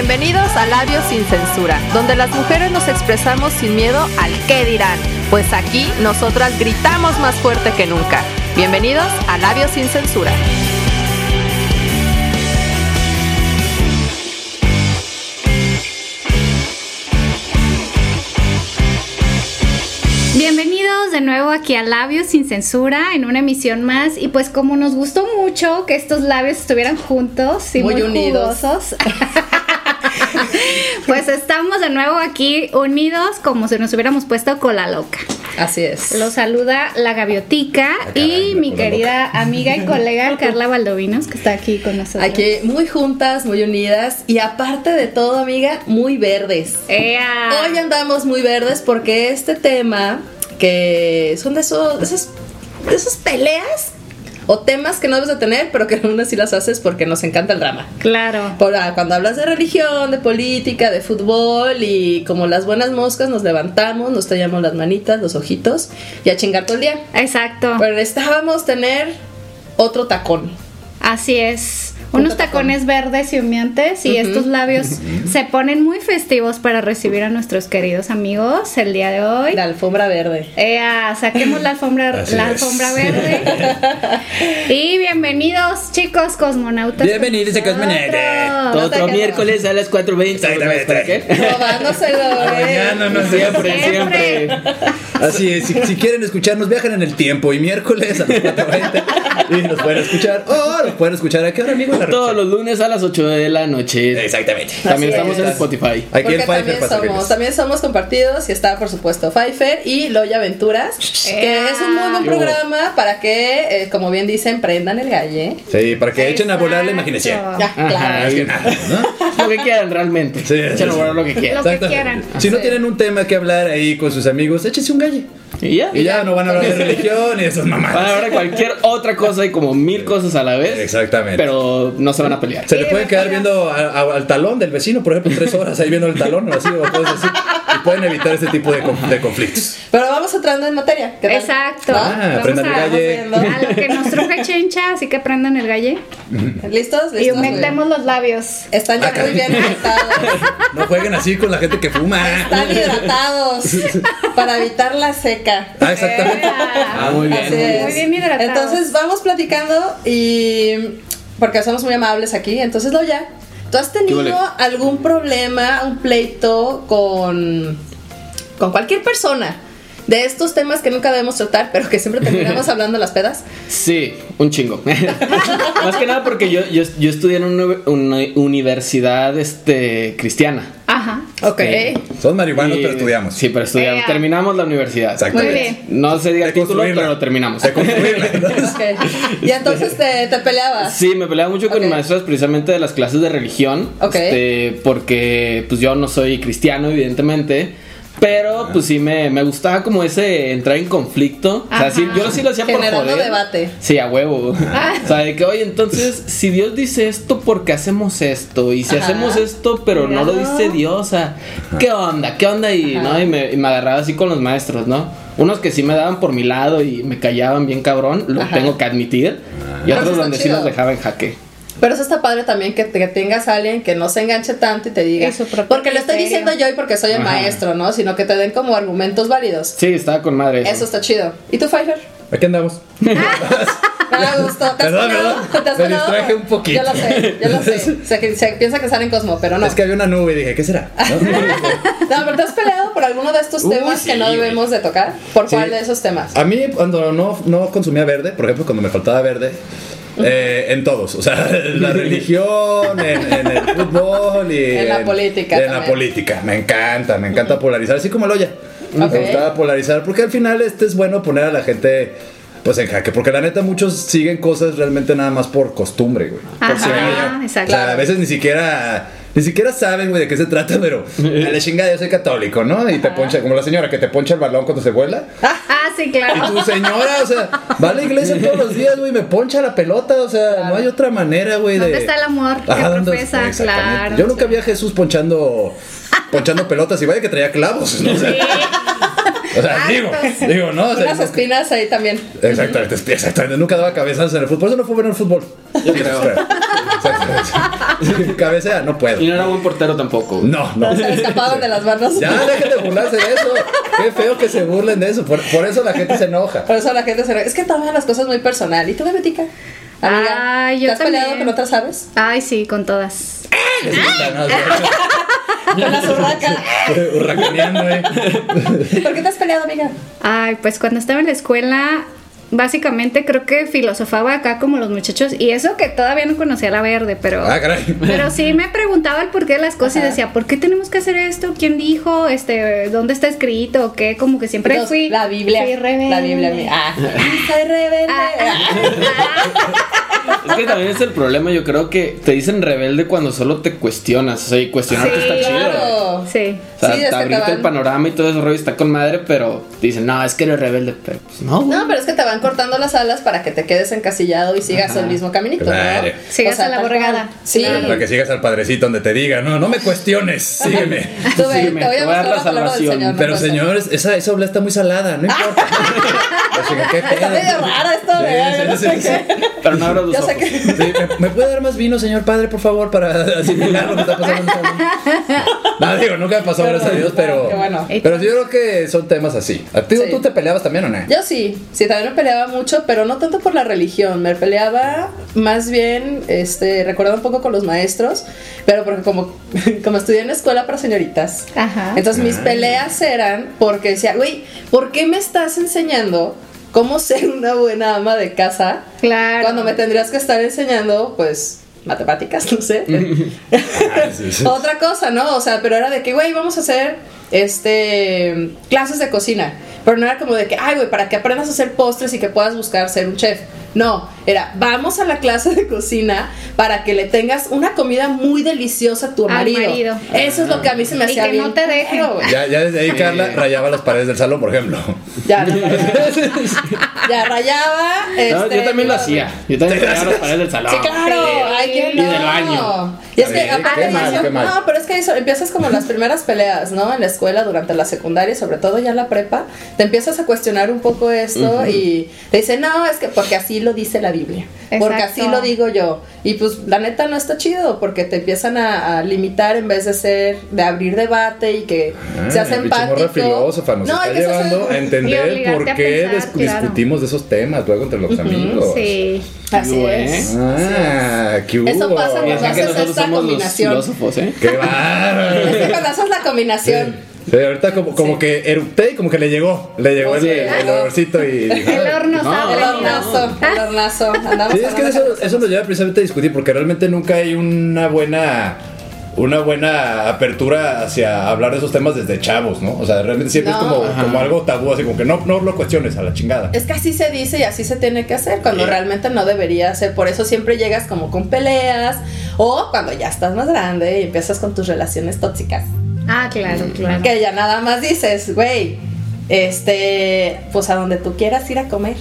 Bienvenidos a Labios sin Censura, donde las mujeres nos expresamos sin miedo al qué dirán, pues aquí nosotras gritamos más fuerte que nunca. Bienvenidos a Labios sin Censura. Bienvenidos de nuevo aquí a Labios sin Censura en una emisión más y pues como nos gustó mucho que estos labios estuvieran juntos y Muy muy, unidos. jugosos, pues estamos de nuevo aquí unidos como si nos hubiéramos puesto cola loca. Así es. Los saluda la gaviotica y mi querida amiga y colega Carla Valdovinos que está aquí con nosotros. Aquí muy juntas, muy unidas y aparte de todo, amiga, muy verdes. ¡Ea! Hoy andamos muy verdes porque este tema, que son de, esos, de, esas, de esas peleas o temas que no debes de tener, pero que aún así las haces porque nos encanta el drama. Claro. Por, ah, cuando hablas de religión, de política, de fútbol y como las buenas moscas nos levantamos, nos tallamos las manitas, los ojitos y a chingar todo el día. Exacto. Pero necesitábamos tener otro tacón. Así es. Un Unos tacones verdes y humeantes y estos labios se ponen muy festivos para recibir a nuestros queridos amigos el día de hoy. La alfombra verde. Ea, saquemos la alfombra, Así la es. alfombra verde. y bienvenidos, chicos cosmonautas. Bienvenidos a Cosmonautas. No Otro miércoles a las 4.20. Exactamente. ¿Para qué? Robándoselo, eh. Mañana no. Siempre, Siempre. siempre. Así es, si, si quieren escucharnos, viajan en el tiempo y miércoles a las 4.20 y nos pueden escuchar. O nos pueden escuchar a qué hora, amigo? En la Todos los lunes a las 8 de la noche. Exactamente. También Así estamos es. en Spotify. Aquí Pfeiffer también somos, también somos compartidos y está por supuesto Pfeiffer y Loya Aventuras, que es un muy buen programa para que, eh, como bien dicen, prendan el galle. Sí, para que echen a volar la imaginación. Ya, Ajá. claro. Más que nada, ¿no? Lo que quieran realmente. Sí, Echen sí, a volar sí. lo que quieran. Lo que quieran. Si no tienen un tema que hablar ahí con sus amigos, échense un galle. Y ya. Y ya no van a hablar de religión y esas Van a mamadas. hablar de cualquier otra cosa y como mil cosas a la vez. Exactamente. Pero no se van a pelear. Se le pueden quedar viendo a- a- al talón del vecino, por ejemplo, tres horas ahí viendo el talón o así, o cosas así. Y pueden evitar ese tipo de, de conflictos. Pero vamos entrando en materia. ¿qué tal? Exacto. Ah, Vamos aprendan el a, galle. a lo que nos truje chencha, así que prendan el galle ¿Listos? y ¿Listos? humectemos los labios. Están ya muy bien hidratados. No jueguen así con la gente que fuma. Están hidratados para evitar la seca. Ah, exactamente. Ah, muy bien. Así es. Muy bien hidratados. Entonces vamos platicando y porque somos muy amables aquí. Entonces Loya, ¿tú has ¿Qué tenido vale? algún problema, un pleito con con cualquier persona de estos temas que nunca debemos tratar, pero que siempre terminamos hablando a las pedas? Sí, un chingo. Más que nada porque yo, yo, yo estudié en una, una universidad este, cristiana. Ok. Son marihuanos, Y- pero estudiamos. Sí, pero estudiamos. Terminamos la universidad. Exactamente. Muy bien. No se diga el De título, pero terminamos. De construirla. ¿no? Ok. Y entonces te, te peleabas. Sí, me peleaba mucho con Ok. maestras precisamente de las clases de religión. Ok. este, porque pues yo no soy cristiano, evidentemente. Pero pues sí me, me gustaba como ese entrar en conflicto. O sea, sí, yo sí lo hacía por Generando joder. debate. Sí, a huevo. Ah. O sea, de que, oye, entonces, si Dios dice esto, ¿por qué hacemos esto? Y si Ajá. hacemos esto, pero no lo dice Dios, o sea, ¿qué onda? ¿Qué onda? Y. ¿no? y, me, y me agarraba así con los maestros, ¿no? Unos que sí me daban por mi lado y me callaban bien cabrón, lo Ajá. tengo que admitir. Y Pero otros donde sí chido. los dejaba en jaque. Pero eso está padre también que, que tengas a alguien que no se enganche tanto y te diga. Porque lo estoy diciendo yo y porque soy el Ajá. maestro, ¿no? Sino que te den como argumentos válidos. Sí, estaba con madre. Eso está chido. ¿Y tú, Pfeiffer? Aquí andamos. Me gustó. ¿Te has Perdón, peleado? perdón. ¿Te has Me distraje un poquito. Yo lo sé, yo lo sé. Se, se piensa que están en Cosmo, pero no. Es que había una nube y dije, ¿qué será? ¿No? No, pero ¿te has peleado por alguno de estos temas sí, que no debemos de tocar? ¿Por Sí. cuál de esos temas? A mí, cuando no, no consumía verde, por ejemplo, cuando me faltaba verde, eh, en todos, o sea, en la religión, en, en el fútbol y En la política En la política, me encanta, me encanta polarizar, así como Loya. Ok. Me gustaba polarizar, porque al final este es bueno poner a la gente pues en jaque, porque la neta muchos siguen cosas realmente nada más por costumbre, güey. Por Ajá, exacto. O sea, a veces ni siquiera ni siquiera saben, güey, de qué se trata, pero a la chingada yo soy católico, ¿no? Y te poncha, como la señora que te poncha el balón cuando se vuela. Ah, sí, Y claro. tu señora, o sea, va a la iglesia todos los días, güey, me poncha la pelota, o sea, no hay otra manera, güey, de... ¿Dónde está el amor que Ajá, ¿dónde- profesa? Claro. Yo nunca vi a Jesús ponchando, ponchando pelotas y vaya que traía clavos, ¿no? O sea, O sea, Ah, digo, entonces, digo, ¿no? O sea, Unas espinas ahí también. Exactamente, exactamente. Nunca daba cabezazos en el fútbol. Por eso no fue bueno el fútbol. Yo creo. Cabecea, no puedo. Y no era buen portero tampoco. No, no. Se le escapaban de las manos. Ya dejen de burlarse de eso. Qué feo que se burlen de eso. Por, por eso la gente se enoja. Por eso la gente se... Es que toman las cosas muy personal. ¿Y tú, Bebetica? Amiga, Ay, yo ¿te has peleado con otras aves? Ay, sí, con todas. Con las urracas. Hurracaneando, eh. ¿Por qué te has peleado, amiga? Ay, pues cuando estaba en la escuela, básicamente creo que filosofaba acá como los muchachos. Y eso que todavía no conocía la verde, pero. Ah, caray. Pero sí me preguntaba el porqué de las cosas y decía, ¿por qué tenemos que hacer esto? ¿Quién dijo? Este, ¿dónde está escrito? ¿O qué? Como que siempre Entonces, fui. la Biblia. fui rebelde. La Biblia. mi- Ah, soy rebelde. Es que también es el problema, yo creo que te dicen rebelde cuando solo te cuestionas. O sea, y cuestionarte Sí, está chido. Claro. Sí. O sea, Sí, te que abrirte te el panorama y todo eso rollo está con madre, pero dicen, no, es que eres rebelde, pero pues no, güey. No, pero es que te van cortando las alas para que te quedes encasillado y sigas Ajá. el mismo caminito, Claro. ¿no? Sigas a la borregada. cual. Sí. Claro. Para que sigas al padrecito donde te diga, no, no me cuestiones, sígueme. Tú ve, Sígueme, te voy a dar la salvación. Señor. Pero pasa. señores, esa, esa oblea está muy salada, no importa. ¿qué Está medio rara esto, Sí, ¿verdad? Sí, sí. Pero no abras los ojos. que. ¿me, puede dar más vino, señor padre, por favor, para asimilar lo que está pasando? No, digo, nunca me pasó, gracias a Dios, pero. Qué bueno. Pero yo creo que son temas así. ¿A ti, Sí. ¿Tú te peleabas también o no? Yo sí, sí, también me peleaba mucho, pero no tanto por la religión, me peleaba más bien, este, recordaba un poco con los maestros, pero porque como, como estudié en escuela para señoritas, Ajá. entonces mis Ah. peleas eran porque decía, güey, ¿por qué me estás enseñando cómo ser una buena ama de casa Claro. cuando me tendrías que estar enseñando, pues, matemáticas, no sé? Ah. Otra cosa, ¿no? O sea, pero era de que, güey, vamos a hacer este clases de cocina. Pero no era como de que, ay, güey, para que aprendas a hacer postres y que puedas buscar ser un chef. No, era, vamos a la clase de cocina para que le tengas una comida muy deliciosa a tu Al marido. marido. Eso es lo que a mí se me Y hacía que bien no te güey. Ya, ya desde ahí Carla rayaba las paredes del salón, por ejemplo. Ya, no, ya rayaba. No, este, yo también lo iba- hía. Yo también rayaba las paredes del salón. Sí, claro, quien Y no. del baño. Y es que aparte no, pero es que eso, empiezas como las primeras peleas, ¿no? En la escuela, durante la secundaria, sobre todo ya en la prepa, te empiezas a cuestionar un poco esto y te dicen, no, es que porque así lo dice la Biblia, porque Exacto. así lo digo yo. Y pues la neta no está chido, porque te empiezan a, a limitar en vez de ser, de abrir debate y que se Ah, morra empático. filósofa nos No, está que llevando a entender por qué pensar, dis- claro. discutimos de esos temas luego entre los amigos. Sí. Así es. ¿eh? Ah, Eso pasa Y cuando haces esta somos los combinación. filósofos, ¿eh? ¡Qué bárbaro! Es que cuando haces la combinación. Sí, ahorita como, como que erupté y como que le llegó. Le llegó el, Sí. el olorcito y dijo, El horno No, sabe. El hornazo, el hornazo. Andamos Sí, es que hablando eso, eso nos lleva precisamente a discutir porque realmente nunca hay una buena una buena apertura hacia hablar de esos temas desde chavos, ¿no? O sea, realmente siempre No. es como, algo tabú, así como que no, no lo cuestiones a la chingada. Es que así se dice y así se tiene que hacer, cuando Sí. realmente no debería ser. Por eso siempre llegas como con peleas o cuando ya estás más grande y empiezas con tus relaciones tóxicas. Ah, claro, claro. Que ya nada más dices, güey, este, pues a donde tú quieras ir a comer.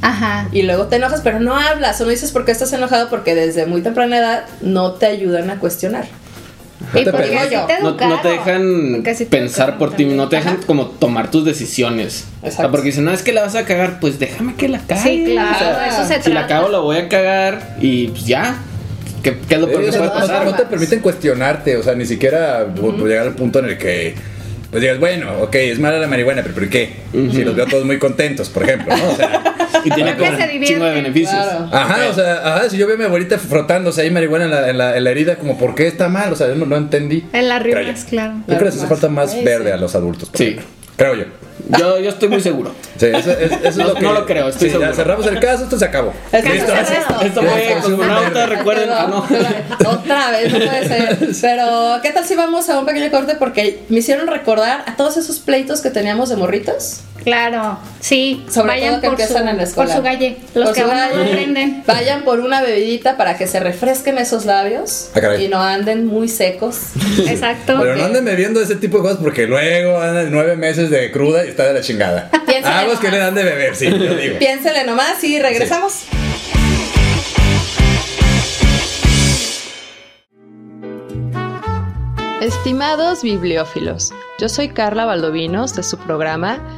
Ajá. Y luego te enojas, pero no hablas o no dices por qué estás enojado porque desde muy temprana edad no te ayudan a cuestionar. No Y te No, no dejan te pensar por ti, no te dejan Ajá. como tomar tus decisiones. O sea, porque dicen, no, es que la vas a cagar, pues déjame que la cague. Sí, claro, O sea, eso se si la cago, la voy a cagar y pues ya. ¿Qué, qué es lo peor Sí, que puede no, pasar? no te permiten cuestionarte, o sea, ni siquiera pu- llegar al punto en el que pues digas, bueno, ok, es mala la marihuana, pero ¿por qué? Si los veo todos muy contentos, por ejemplo, ¿no? O sea, Y tiene como un chingo de beneficios. Claro. ajá, o sea, ajá, si yo veo a mi abuelita frotándose ahí marihuana en la, en la, en la herida, como, ¿por qué está mal? O sea, yo no, no entendí. En las rimas, claro. Yo creo que hace falta más verde sí. a los adultos. por Sí. ejemplo. Creo yo. Yo, yo estoy muy seguro. Sí, eso, es- eso es No- lo que. no lo creo, estoy Sí, ya cerramos el caso, esto se acabó. Es que Listo. eso es esto. Esto fue cosmonauta, recuerden. Ah, no. Otra vez, no puede ser. Pero, ¿qué tal si vamos a un pequeño corte? Porque me hicieron recordar a todos esos pleitos que teníamos de morritos. Claro, sí. Sobre vayan todo que por su, empiezan en la escuela. Por su galle. Los Por que su aún no aprenden. Vayan por una bebidita para que se refresquen esos labios Ah, y no anden muy secos. Exacto. Pero no anden bebiendo ese tipo de cosas porque luego andan nueve meses de cruda y está de la chingada. Aguas que le dan de beber, sí, yo digo. Piénsele nomás y regresamos. Estimados bibliófilos, yo soy Carla Valdovinos de su programa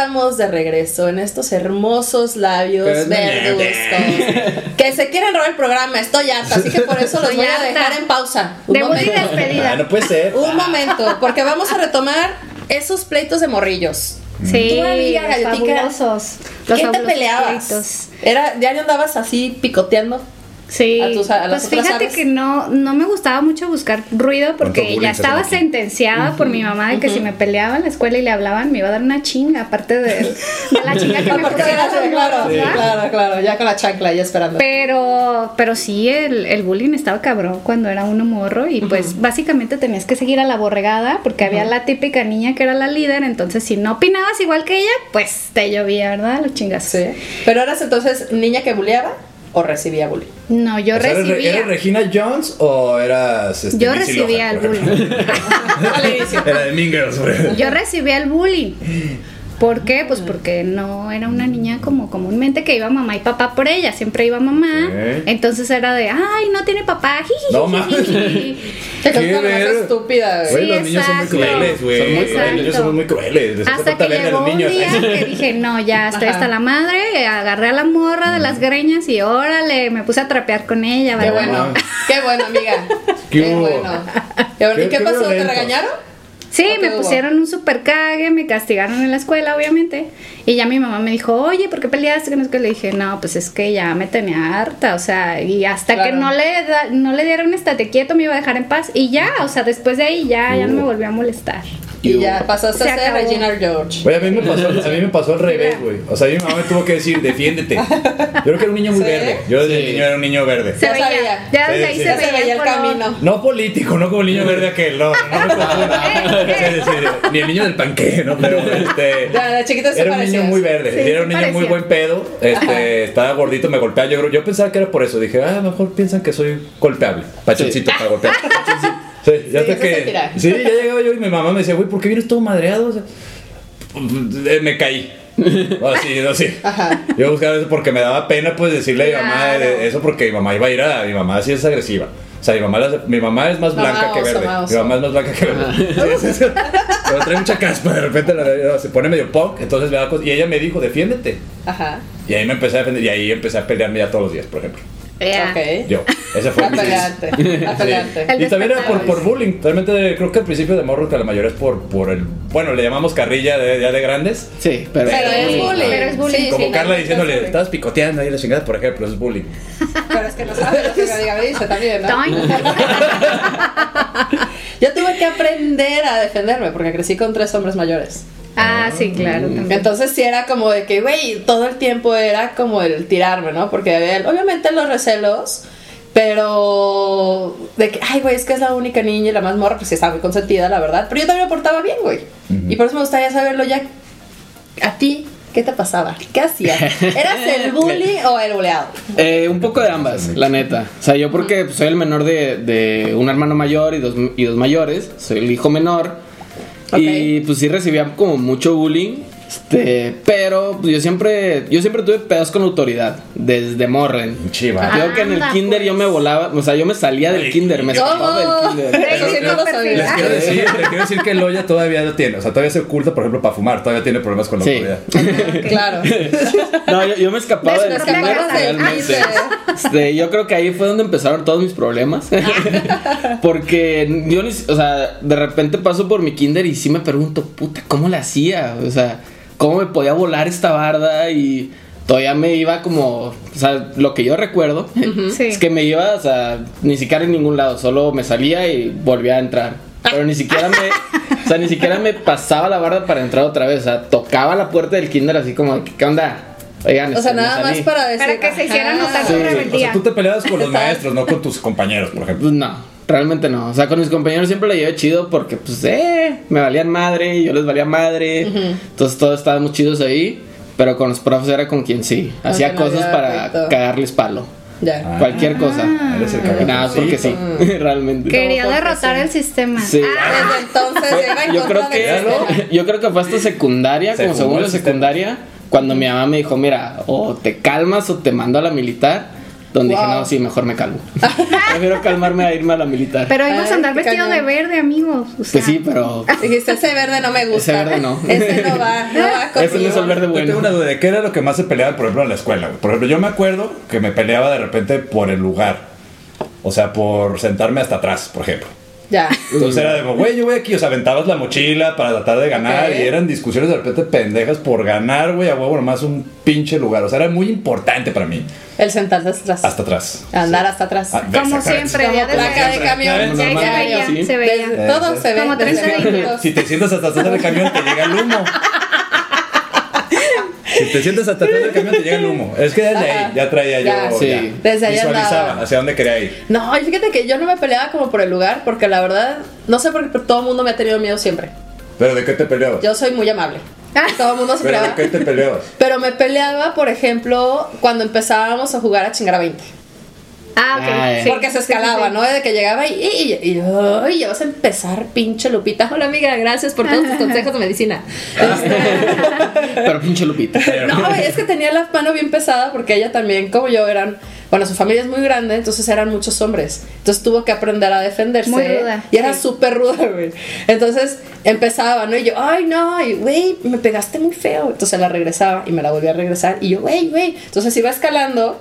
Estamos de regreso en estos hermosos labios Pero es verduzcos que se quieren robar el programa. Estoy harta, así que por eso los voy a dejar en pausa. Un y momento. despedida. Ah, no puede ser. Un momento, porque vamos a retomar esos pleitos de morrillos. Sí, Tú, amiga los gallotica, fabulosos. Los ¿Qué te fabulosos peleabas? pleitos. Era, diario andabas así picoteando. Sí, a tus- a pues fíjate aves. que no, no me gustaba mucho buscar ruido porque ya estaba sentenciada por mi mamá de que si me peleaba en la escuela y le hablaban me iba a dar una chinga, aparte de, de la chinga que me Porque pusieron era- los claro, ¿verdad? claro, claro, ya con la chancla ya esperando. Pero, pero sí, el, el bullying estaba cabrón cuando era uno morro y pues básicamente tenías que seguir a la borregada porque había la típica niña que era la líder, entonces si no opinabas igual que ella, pues te llovía, ¿verdad? Los chingas. Sí. Pero eras entonces niña que bulleaba o recibía bullying. No, yo O sea, ¿eres, recibía. ¿Eres Regina Jones o eras este, Yo Lindsay recibía Lohan, el bullying. Era de. Yo recibía el bullying. ¿Por qué? Pues porque no era una niña como comúnmente que iba mamá y papá por ella, siempre iba mamá. Entonces era de, ay, no tiene papá. No mames. Te estúpida, güey. Güey, Sí, los niños son muy crueles, güey. Son muy crueles. niños son muy crueles. Les Hasta que a llegó un niños. día que dije, no, ya estoy Ajá. hasta la madre, agarré a la morra de las greñas y órale, me puse a trapear con ella, Qué ¿verdad? bueno, qué bueno, amiga. ¿Qué bueno. ¿Y Qué- pasó? ¿Te regañaron? Sí, ¿O qué me pusieron un super cague, me castigaron en la escuela, obviamente. Y ya mi mamá me dijo, oye, ¿por qué peleaste? Que. Le dije, no, pues es que ya me tenía harta, o sea, y hasta que no le, da- no le dieron estate quieto me iba a dejar en paz. Y ya, o sea, después de ahí ya, ya no me volvió a molestar. Y ya pasaste Se a ser. Regina George. Güey, a mí me pasó, a mí me pasó al revés, güey. O sea, mi mamá me tuvo que decir, defiéndete. Yo creo que era un niño muy ¿Sí? verde. Yo desde Sí. niño era un niño verde. Se Ya veía, sabía. ya desde ahí sí. se, Ya se veía, veía el camino. No político, no como el niño verde aquel, no, no me confundan. Sí, sí, sí, Ni el niño del panque, ¿no? Pero este. Ya, de chiquita se Era un niño muy verde, Sí, era un niño muy buen pedo, este, estaba gordito, me golpeaba, yo, creo- yo pensaba que era por eso, dije, ah, a lo mejor piensan que soy golpeable, pachoncito para golpear. Sí, ya Sí, hasta que, sí, ya llegaba yo y mi mamá me decía, güey, ¿por qué vienes todo madreado? O sea, eh, me caí. Así, así. Ajá. Yo buscaba eso porque me daba pena pues decirle a mi mamá de- eso porque mi mamá iba a ir a mi mamá sí es agresiva. O sea, mi mamá, mi mamá es más Mamá blanca que verde. mamá Mi mamá es más blanca que verde. Sí, sí, sí. Pero trae mucha caspa, de repente la- se pone medio punk, entonces me da cosas. Y ella me dijo, defiéndete. Ajá. Y ahí me empecé a defender y ahí empecé a pelearme ya todos los días, por ejemplo. Ya. Ok. Yo. Ese fue A mi pelearte. A pelearte. El Y también era por, por bullying. Realmente creo que al principio de morro que la mayoría es por, por el. Bueno, le llamamos carrilla de, ya de grandes. Sí, pero. Pero es bullying. Pero es bullying, Sí, Como sí, Carla no, diciéndole, es estabas picoteando ahí la chingada, por ejemplo, es bullying. Pero es que no sabes lo que me dice también, ¿no? Yo tuve que aprender a defenderme porque crecí con tres hombres mayores. Ah, sí, claro. también. Entonces sí era como de que, güey, todo el tiempo era como el tirarme, ¿no? Porque había, obviamente los recelos, pero de que, ay, güey, es que es la única niña y la más morra, pues sí estaba muy consentida, la verdad. Pero yo también me portaba bien, güey. Y por eso me gustaría saberlo ya. A ti, ¿qué te pasaba? ¿Qué hacías? ¿Eras el bully o el buleado? Eh, un poco de ambas, la neta. O sea, yo porque pues, soy el menor de, de un hermano mayor y dos, y dos mayores. Soy el hijo menor. Y pues sí recibía como mucho bullying. Este, pero pues, yo siempre yo siempre tuve pedos con autoridad desde morren. Chiva. Yo que en el Anda, kinder yo pues. me volaba, o sea, yo me salía del Ay, kinder, me escapaba del kinder. Eso sí no lo sabía. Les quiero decir, les quiero decir que Loya todavía lo tiene. O sea, todavía se oculta, por ejemplo, para fumar. Todavía tiene problemas con la Sí. autoridad. Claro. No, yo, yo me escapaba del kinder realmente. Este, yo creo que ahí fue donde empezaron todos mis problemas. Porque yo, ni- o sea, de repente paso por mi kinder y sí me pregunto, puta, ¿cómo le hacía? O sea, ¿cómo me podía volar esta barda? Y todavía me iba como, o sea, lo que yo recuerdo Sí. es que me iba, o sea, ni siquiera en ningún lado, solo me salía y volvía a entrar. Pero ni siquiera me, o sea, ni siquiera me pasaba la barda para entrar otra vez. O sea, tocaba la puerta del kinder así como, ¿qué onda? Oigan, O sea, este, nada más para decir. Para que se hiciera ajá. notar Sí. O sea, tú te peleabas con los maestros, no con tus compañeros, por ejemplo. Pues no. Realmente no. O sea, con mis compañeros siempre la llevé chido porque, pues, eh, me valían madre yo les valía madre. Entonces todos estábamos chidos ahí. Pero con los profes era con quien sí. Con Hacía quien cosas para cagarles palo. Ya. Ah. Cualquier cosa. Nada, porque sí. realmente. Quería derrotar sí. el sistema. Sí. Ah, Desde entonces en Yo creo que yo creo que fue hasta secundaria, Se como segundo de secundaria, cuando mi mamá me dijo, mira, o te calmas o te mando a la militar. Donde dije, Wow. no, sí, mejor me calmo. Prefiero calmarme a irme a la militar. pero ibas a andar vestido cañón. de verde, amigos. O sea, pues sí, pero Dijiste, ese verde no me gusta. Ese verde no. Ese no va, no va ese no es conmigo. el verde Yo tengo bueno. una duda de qué era lo que más se peleaban, por ejemplo, en la escuela, güey. Por ejemplo, yo me acuerdo que me peleaba de repente por el lugar. O sea, por sentarme hasta atrás, por ejemplo. Ya. Entonces era de, güey, yo voy aquí, o sea, aventabas la mochila para tratar de ganar y eran discusiones de repente pendejas por ganar, güey, a huevo nomás un pinche lugar. O sea, era muy importante para mí. El sentarse hasta atrás. Hasta atrás. Andar hasta atrás. Ah, Como siempre, ya desde placa de camión. Ya Ya ahí se veía, se veía. Todo se ve. Como desde tres chiquitos. segundos. Si te sientas hasta atrás del camión, te llega el humo. Si te sientas hasta atrás del camión, te llega el humo. Es que desde Ajá. ahí ya traía Ya. yo. Sí. ya Desde ahí visualizaba andaba. hacia dónde quería ir. No, y fíjate que yo no me peleaba como por el lugar, porque la verdad, no sé por qué, pero todo el mundo me ha tenido miedo siempre. ¿Pero de qué te peleabas? Yo soy muy amable. Todo el mundo se ¿Pero de peleaba. qué te peleabas? Pero me peleaba, por ejemplo, cuando empezábamos a jugar a chingar a 20. Ah, ok. Ay. sí, Porque se sí, escalaba, sí. ¿no? De que llegaba y, y, y, ya vas a empezar, pinche Lupita. Hola, amiga, gracias por todos tus consejos de medicina. Pero pinche Lupita. No, es que tenía la mano bien pesada porque ella también, como yo, eran. Bueno, su familia es muy grande, entonces eran muchos hombres. Entonces tuvo que aprender a defenderse. Muy ruda, Y era sí. súper ruda, güey. Entonces empezaba, ¿no? Y yo, ay, no, güey, me pegaste muy feo. Entonces la regresaba y me la volvía a regresar. Y yo, güey, güey. Entonces iba escalando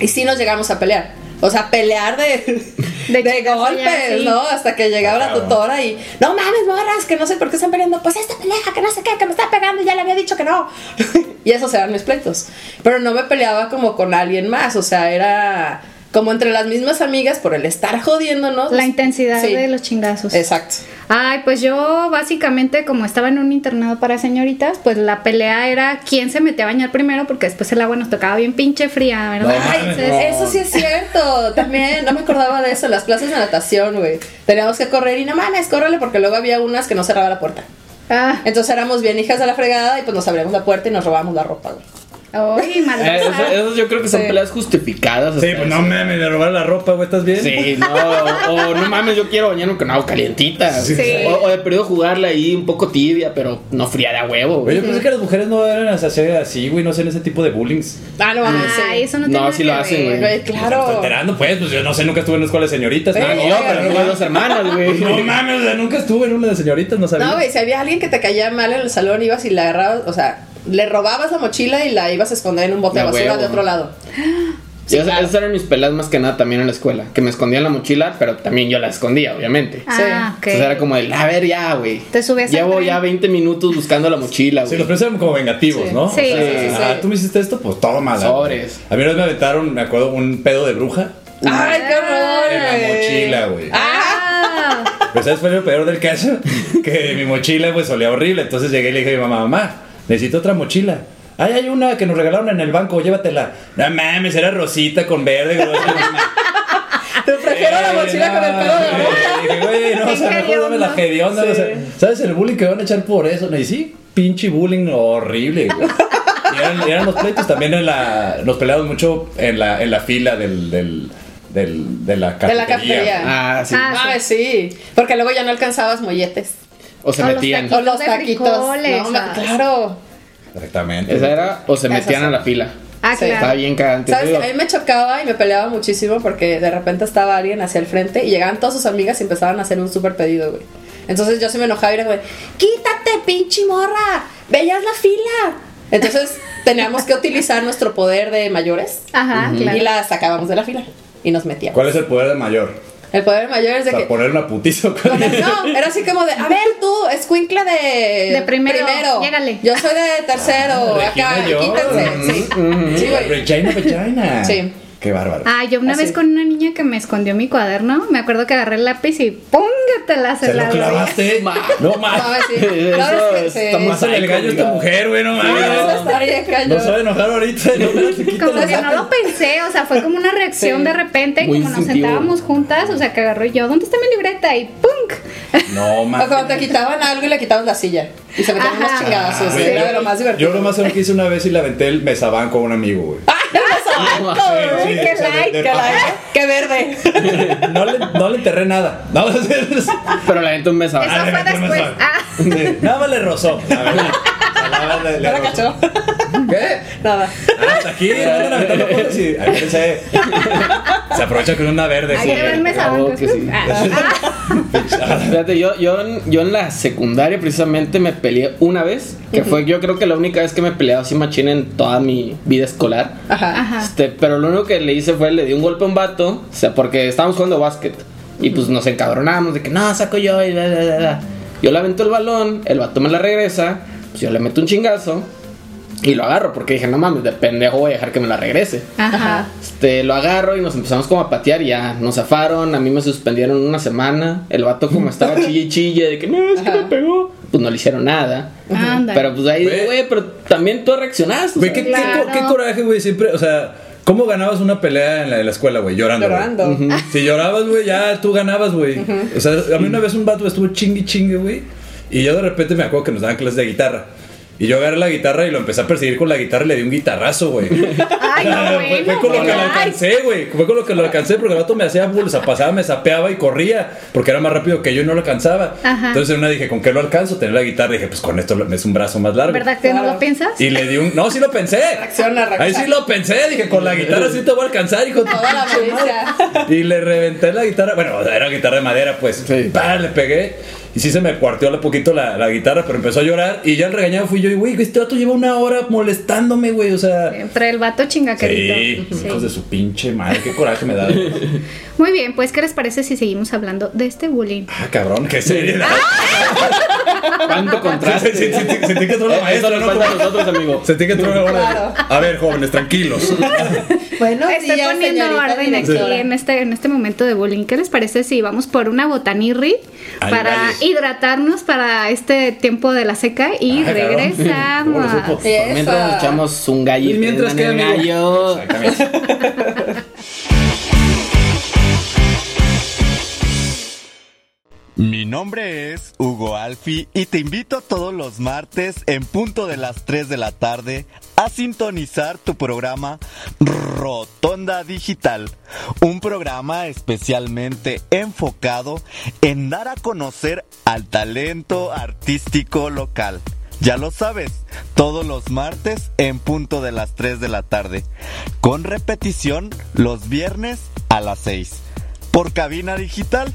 y sí nos llegamos a pelear. O sea, pelear de, De golpes. ¿no? Hasta que llegaba la tutora y, no mames, morras, que no sé por qué están peleando. Pues esta peleja, que no sé qué, que me está pegando y ya le había dicho que no. y esos eran mis pleitos. Pero no me peleaba como con alguien más, o sea, era como entre las mismas amigas por el estar jodiéndonos. La intensidad Sí. de los chingazos. Exacto. Ay, pues yo básicamente como estaba en un internado para señoritas, pues la pelea era quién se metía a bañar primero porque después el agua nos tocaba bien pinche fría, ¿verdad? No Ay, mames, eso- eso sí es cierto. También no me acordaba de eso. Las clases de natación, güey. Teníamos que correr y no mames, córrele porque luego había unas que no cerraba la puerta. Ah, Entonces éramos bien hijas de la fregada y pues nos abríamos la puerta y nos robábamos la ropa, güey. Ay, Eh, Esos yo creo que son Sí. peleas justificadas. Sí, pues no eso. mames, me robaron la ropa, güey, ¿estás bien? Sí, no, o no mames, yo quiero bañarme con agua calientita. Sí. O, o de periodo jugarla ahí un poco tibia, pero no fría de a huevo. Güey. yo pensé que las mujeres no eran así, así, güey, no hacen ese tipo de bullying. Ah, no mames. Ay, sí. eso no No, sí lo que hacen, ver. güey. Güey, Me estoy claro. enterando, pues, pues yo no sé, nunca estuve en una escuela de señoritas. Nada, No, pero no, no dos hermanas, güey. no mames, o sea, nunca estuve en una de señoritas, no sabía. No, güey, si había alguien que te caía mal en el salón, ibas y la agarrabas, o sea, le robabas la mochila y la ibas a esconder en un bote de basura huevo. de otro lado. Sí, esas, claro. esas eran mis peleas más que nada también en la escuela. Que me escondían la mochila, pero también yo la escondía, obviamente. Ah, ok. Entonces era como el, a ver ya, güey. Te subías al Llevo ya 20 minutos buscando la mochila, Sí, güey. los premios eran como vengativos, Sí. ¿no? Sí, O sea, sí, sí, ah, sí. tú me hiciste esto, pues todo mal. Sobres. A mí una vez me aventaron, me acuerdo, un pedo de bruja ¡Ay, qué horror! en la mochila, güey. ¡Ah! Ah, Pues ¿sabes fue lo peor del caso? Que mi mochila pues olía horrible. Entonces llegué y le dije a mi mamá, mamá, necesito otra mochila. Ay, hay una que nos regalaron en el banco, llévatela. No mames, era rosita con verde. güey. Te prefiero la mochila con el pelo de. Dije, güey, no, o sea, mejor dame la hedionda. o sea, ¿Sabes el bullying que van a echar por eso? Y sí, pinche bullying horrible, güey. Y eran, y eran los pleitos también en la. Nos peleamos mucho en la, en la fila del, del, del- de la De cafetería. la cafetería. Ah, sí. Ah, Ah, sí. Porque luego ya no alcanzabas molletes. O se O los metían. taquitos. O los de taquitos. frijoles, No, ma- ah. claro. Exactamente. Esa era, o se metían a la fila. ah, Sí. Estaba claro. bien cagante. ¿Sabes? Digo, A mí me chocaba y me peleaba muchísimo porque de repente estaba alguien hacia el frente y llegaban todas sus amigas y empezaban a hacer un súper pedido, güey. Entonces yo sí me enojaba y era güey, quítate, pinche morra, veías la fila. Entonces teníamos que utilizar nuestro poder de mayores Ajá, claro. y la sacábamos de la fila y nos metíamos. ¿Cuál es el poder del mayor? El poder de mayor es O de sea, que... poner una putiza. Con el- no, era así como de, a ver tú, escuincla de... De primero, llégale. Yo soy de tercero, Ah, acá, quítense. Sí, sí, güey. Regina Vagina. Sí. Qué bárbaro. Ah, yo una Así. vez con una niña que me escondió mi cuaderno, me acuerdo que agarré el lápiz y ¡póngatela! ¿Se lo clavaste? No No, más. sí. Eso No, es que está se- Pásale el gallo a esta mujer, güey, no mames. No sabe enojar ahorita. No se Como la que no lo pensé, o sea, fue como una reacción Sí. de repente, Muy como nos sentábamos juntas, o sea, que agarró y yo, ¿dónde está mi libreta? Y ¡punk! No, O cuando te quitaban algo y le quitabas la silla. Y se metían unos Ajá. chingadazos. Güey, Era de lo más divertido. Yo lo más que hice una vez y le aventé el mesabanco con un amigo, güey. ¡Ay, Sí, sí, qué o sea, de- light, de- qué verde! No le, no le enterré nada. No, Pero la gente un mes Eso abajo. fue le un después. Ah. Nada más le rozó. nada más le- le ¿No la rozó. cachó? ¿Qué? Nada. Ah, hasta aquí, no andan aventando cosas y ahí pensé. Se aprovecha con una verde. Ahí sí. sí. Ah. Fíjate, yo, yo, en- yo en la secundaria precisamente me peleé una vez, que fue yo creo que la única vez que me he peleado así machín en toda mi vida escolar. Ajá. Ajá. Este, pero lo único que le hice fue le di un golpe a un vato, o sea, porque estábamos jugando básquet. Y pues nos encabronamos de que no, saco yo y bla, bla, bla. Yo le avento el balón, el vato me la regresa, pues yo le meto un chingazo y lo agarro, porque dije, no mames, de pendejo voy a dejar que me la regrese. Ajá. Este, lo agarro y nos empezamos como a patear y ya nos zafaron, a mí me suspendieron una semana, el vato como estaba chille y chille de que no, es que me pegó, pues no le hicieron nada. Anda. Pero pues ahí, Güey. pero también tú reaccionaste. Güey, ¿qué, coraje, güey, siempre, o sea, ¿cómo ganabas una pelea en la, en la escuela, güey? Llorando. Llorando. Si llorabas, güey, ya tú ganabas, güey. O sea, a mí una vez un vato estuvo chingue chingue, güey. Y yo de repente me acuerdo que nos daban clases de guitarra. Y yo agarré la guitarra y lo empecé a perseguir con la guitarra y le di un guitarrazo, güey. Ay, no, fue, con lo que lo alcancé, güey. Fue con lo que lo alcancé porque el vato me hacía sea, pasaba, me sapeaba y corría porque era más rápido que yo y no lo alcanzaba. Ajá. Entonces en una dije, ¿con qué lo alcanzo? Tener la guitarra. Dije, pues con esto me es un brazo más largo. ¿Verdad que no lo piensas? Y le di un. No, sí lo pensé. Reacciona, reacciona. Ahí sí lo pensé. Dije, con la guitarra sí te voy a alcanzar, hijo Toda la. Y le reventé la guitarra. Bueno, era guitarra de madera, pues. Sí. Le pegué. Y sí se me cuarteó un poquito la, la guitarra, pero empezó a llorar. Y ya el regañado fui yo. Y, güey, este vato lleva una hora molestándome, güey. O sea. Entre el vato chingaquerito. Sí, Sí. hijos de su pinche madre. Qué coraje me da. Muy bien, pues, ¿qué les parece si seguimos hablando de este bullying? Ah, cabrón, qué seriedad. ¿Cuánto contraste? Sentí- sentí que la Eso maestra, nos ¿no? falta a Como- nosotros, amigo. Sentí que entró una hora. A ver, jóvenes, tranquilos. Buenos Estoy días, poniendo orden aquí en este, en este momento de bullying. ¿Qué les parece si vamos por una botanirri Ay, para hidratarnos para este tiempo de la seca y Ah, cabrón. ¿Cómo lo regresamos? mientras nos echamos un gallo. Y mientras que que gallo. Exactamente. Mi nombre es Hugo Alfi y te invito todos los martes en punto de las 3 de la tarde a sintonizar tu programa Rotonda Digital, un programa especialmente enfocado en dar a conocer al talento artístico local. Ya lo sabes, todos los martes en punto de las 3 de la tarde, con repetición los viernes a las 6 por cabina digital,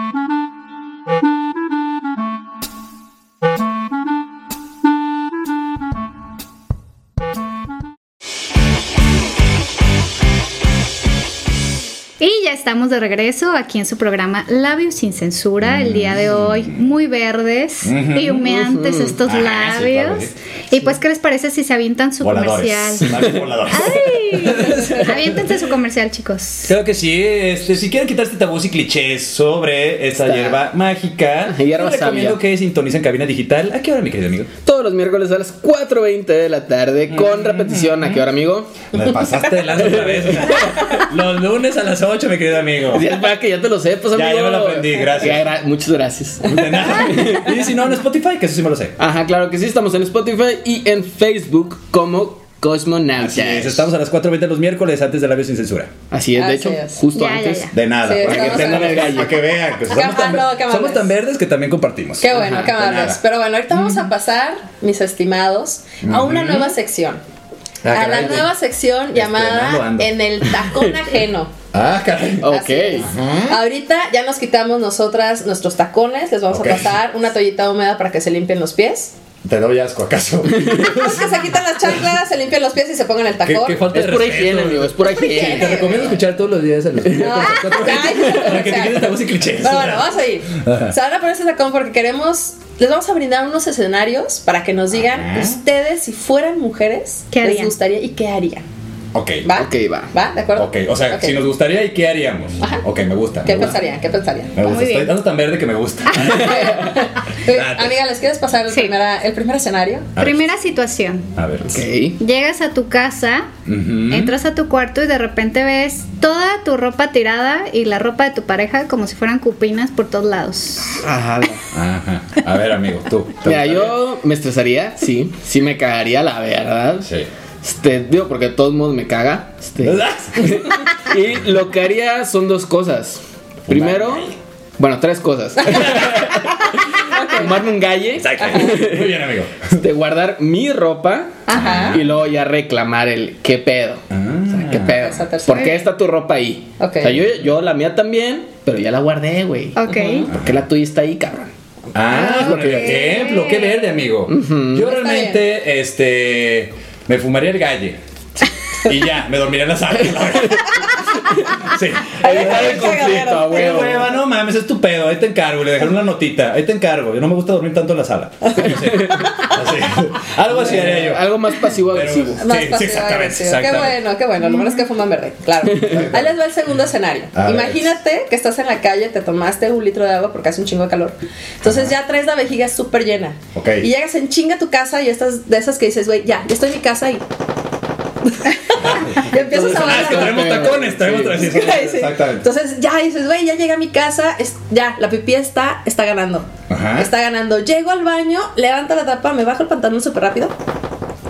Y ya estamos de regreso aquí en su programa Labios sin censura. El día de hoy, muy verdes y humeantes estos Ah, sí, labios. Y pues, ¿qué les parece si se avientan su Voladores. comercial? ¡Ay! Aviéntense su comercial, chicos. Claro que sí, este, si quieren quitarse tabús y clichés sobre esta hierba mágica, hierba les recomiendo sabia. que sintonicen cabina digital. ¿A qué hora, mi querido amigo? Todos los miércoles a las 4.20 de la tarde, con repetición. ¿A qué hora, amigo? Me pasaste de lanza otra vez. Los lunes a las 8, mi querido amigo. Es para que ya te lo sepas, Ya, amigo. ya me lo aprendí, gracias. Ya, gra- muchas gracias. De nada. Y si no, en Spotify, que eso sí me lo sé. Ajá, claro que sí, estamos en Spotify y en Facebook como Cosmonautas. Así es, estamos a las 4.20 los miércoles antes de Labios sin censura. Así es, de Así hecho, es. justo Ya, ya, antes. ya. De nada, Sí, para que tengan en- el gallo, para que vean Qué somos tan, somos tan verdes que también compartimos. Qué bueno, Ajá. Pero bueno, ahorita vamos a pasar, mis estimados, a una nueva sección. Ah, a la nueva sección llamada. En el tacón ajeno. Ah, caray. Ok. Ahorita ya nos quitamos nosotras nuestros tacones. Les vamos a pasar una toallita húmeda para que se limpien los pies. ¿Te doy asco acaso? Es que se quitan las chanclas, se limpian los pies y se pongan el ¿Qué, tacón. qué falta Es de pura respeto, higiene, amigo, es pura higiene. te recomiendo escuchar todos los días el No, Para que te quites tabús y clichés. No, bueno, vamos a ir. Se van a poner ese tacón porque queremos. Les vamos a brindar unos escenarios para que nos digan Ajá. ustedes si fueran mujeres, ¿Qué les harían? gustaría y qué harían. Ok. ¿Va? Ok, va. ¿Va? ¿De acuerdo? Ok, o sea, si nos gustaría, ¿y qué haríamos? Ajá. Ok, me gusta. ¿Qué me gusta. pensarían? ¿Qué pensarían? Me gusta, Muy estoy bien. dando tan verde que me gusta. Amiga, ¿les quieres pasar el, Sí. primera- el primer escenario? A ver. Primera situación. A ver. Ok. Llegas a tu casa, entras a tu cuarto y de repente ves toda tu ropa tirada y la ropa de tu pareja como si fueran cupinas por todos lados. Ajá. Ajá. A ver, amigo, tú. ¿te Mira, yo me estresaría, sí. Sí me cagaría, la verdad. Sí. Este, digo, porque de todos modos me caga. Este, y lo que haría son dos cosas. Primero, bueno, tres cosas. Tomarme un galle, Exacto. Muy bien, amigo. este, guardar mi ropa Ajá. y luego ya reclamar el qué pedo. O sea, qué pedo. ¿Por qué está tu ropa ahí? Ok. O sea, yo, yo la mía también, pero ya la guardé, güey. Ok. ¿Por qué la tuya está ahí, cabrón? Ah, Ok. por ejemplo, qué verde, amigo. Yo Está realmente, este, me fumaría el galle. Y ya, me dormiría en la sala. Sí. Evitar el conflicto, huevo. hueva, no mames, es tu pedo, ahí te encargo, le dejaré una notita, ahí te encargo, yo no me gusta dormir tanto en la sala. Sí, así. Algo así haría yo. Algo más pasivo Pero- agresivo. Más Sí, sí, pasivo exactamente, agresivo. Qué exactamente. bueno, qué bueno. Lo bueno es que fuman verde, claro. Ahí les va el segundo escenario. A ver. Imagínate que estás en la calle, te tomaste un litro de agua porque hace un chingo de calor. Entonces ya traes la vejiga súper llena. Ok. Y llegas en chinga a tu casa y estás de esas que dices, güey, ya, ya estoy en mi casa y. y empiezas a Ah, es que traemos tacones, traemos Sí. Sí, sí. Exactamente. Entonces ya dices, güey, ya llegué a mi casa, es- ya, la pipí está, está ganando. Ajá. Está ganando. Llego al baño, levanto la tapa, me bajo el pantalón súper rápido.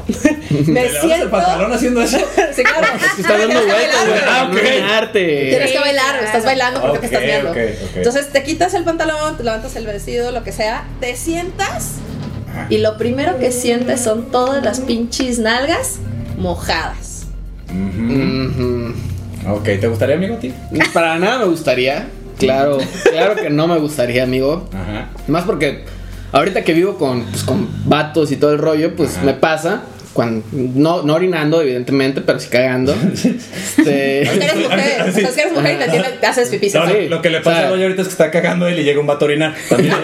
me ¿Te siento. el pantalón haciendo eso? Sí, claro. Es que está dando Tienes que vueltas, güey. bailar, Ah, ok. Tienes que bailar, estás bailando porque te Ok, estás viendo. ok, ok. Entonces te quitas el pantalón, te levantas el vestido, lo que sea, te sientas y lo primero que sientes son todas las pinches nalgas mojadas. Ok, ¿te gustaría, amigo, a ti? Para nada me gustaría. Claro, claro que no me gustaría, amigo. Ajá. Más porque ahorita que vivo con, pues, con vatos y todo el rollo, pues me pasa. Cuando, no, no orinando, evidentemente, pero sí cagando. Este, Es que eres mujer, o sea, es que eres mujer y te, tienes- te haces pipí. No, ¿sí? lo- lo que le pasa O sea- a Doña ahorita es que está cagando él y llega un vato a orinar. También